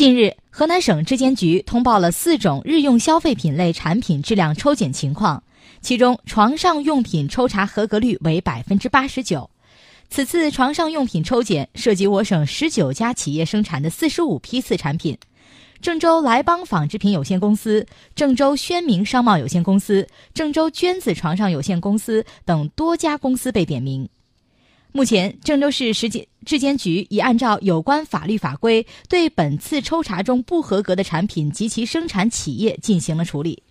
近日，河南省质监局通报了四种日用消费品类产品质量抽检情况，其中床上用品抽查合格率为百分之八十九。此次床上用品抽检涉及我省十九家企业生产的四十五批次产品，郑州莱邦纺织品有限公司、郑州宣明商贸有限公司、郑州娟子床上有限公司等多家公司被点名。目前，郑州市食监质监局已按照有关法律法规，对本次抽查中不合格的产品及其生产企业进行了处理。